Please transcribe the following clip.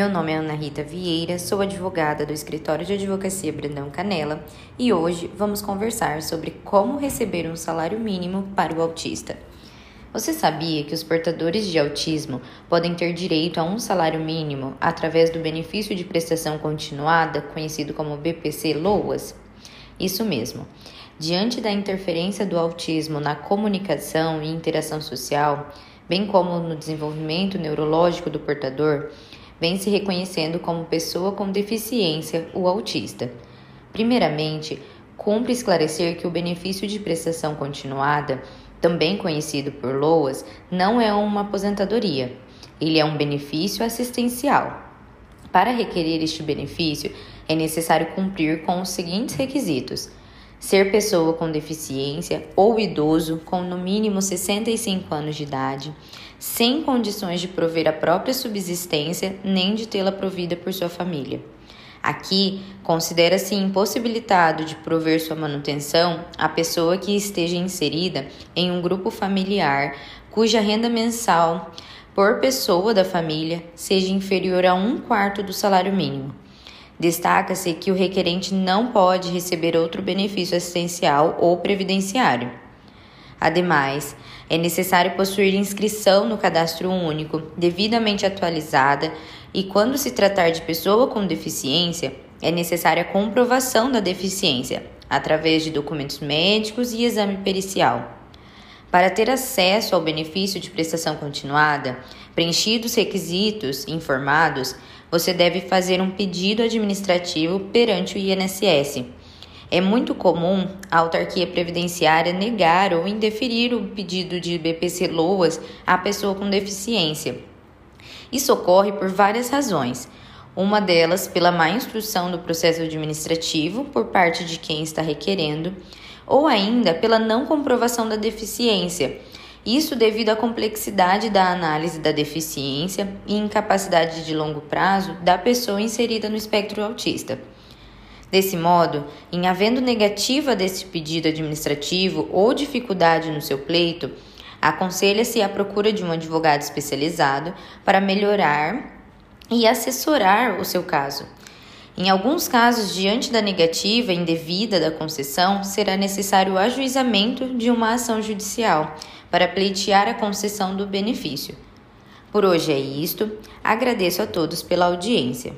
Meu nome é Ana Rita Vieira, sou advogada do Escritório de Advocacia Brandão Canela e hoje vamos conversar sobre como receber um salário mínimo para o autista. Você sabia que os portadores de autismo podem ter direito a um salário mínimo através do benefício de prestação continuada, conhecido como BPC LOAS? Isso mesmo. Diante da interferência do autismo na comunicação e interação social, bem como no desenvolvimento neurológico do portador, vem se reconhecendo como pessoa com deficiência, o autista. Primeiramente, cumpre esclarecer que o benefício de prestação continuada, também conhecido por LOAS, não é uma aposentadoria. Ele é um benefício assistencial. Para requerer este benefício, é necessário cumprir com os seguintes requisitos: ser pessoa com deficiência ou idoso com no mínimo 65 anos de idade, sem condições de prover a própria subsistência nem de tê-la provida por sua família. Aqui, considera-se impossibilitado de prover sua manutenção a pessoa que esteja inserida em um grupo familiar cuja renda mensal por pessoa da família seja inferior a um quarto do salário mínimo Destaca-se que o requerente não pode receber outro benefício assistencial ou previdenciário. Ademais, é necessário possuir inscrição no cadastro único, devidamente atualizada, e quando se tratar de pessoa com deficiência, é necessária a comprovação da deficiência, através de documentos médicos e exame pericial. Para ter acesso ao benefício de prestação continuada, preenchidos os requisitos informados, você deve fazer um pedido administrativo perante o INSS. É muito comum a autarquia previdenciária negar ou indeferir o pedido de BPC Loas à pessoa com deficiência. Isso ocorre por várias razões. Uma delas pela má instrução do processo administrativo por parte de quem está requerendo, ou ainda pela não comprovação da deficiência, isso devido à complexidade da análise da deficiência e incapacidade de longo prazo da pessoa inserida no espectro autista. Desse modo, em havendo negativa desse pedido administrativo ou dificuldade no seu pleito, aconselha-se a procura de um advogado especializado para melhorar e assessorar o seu caso. Em alguns casos, diante da negativa indevida da concessão, será necessário o ajuizamento de uma ação judicial para pleitear a concessão do benefício. Por hoje é isto. Agradeço a todos pela audiência.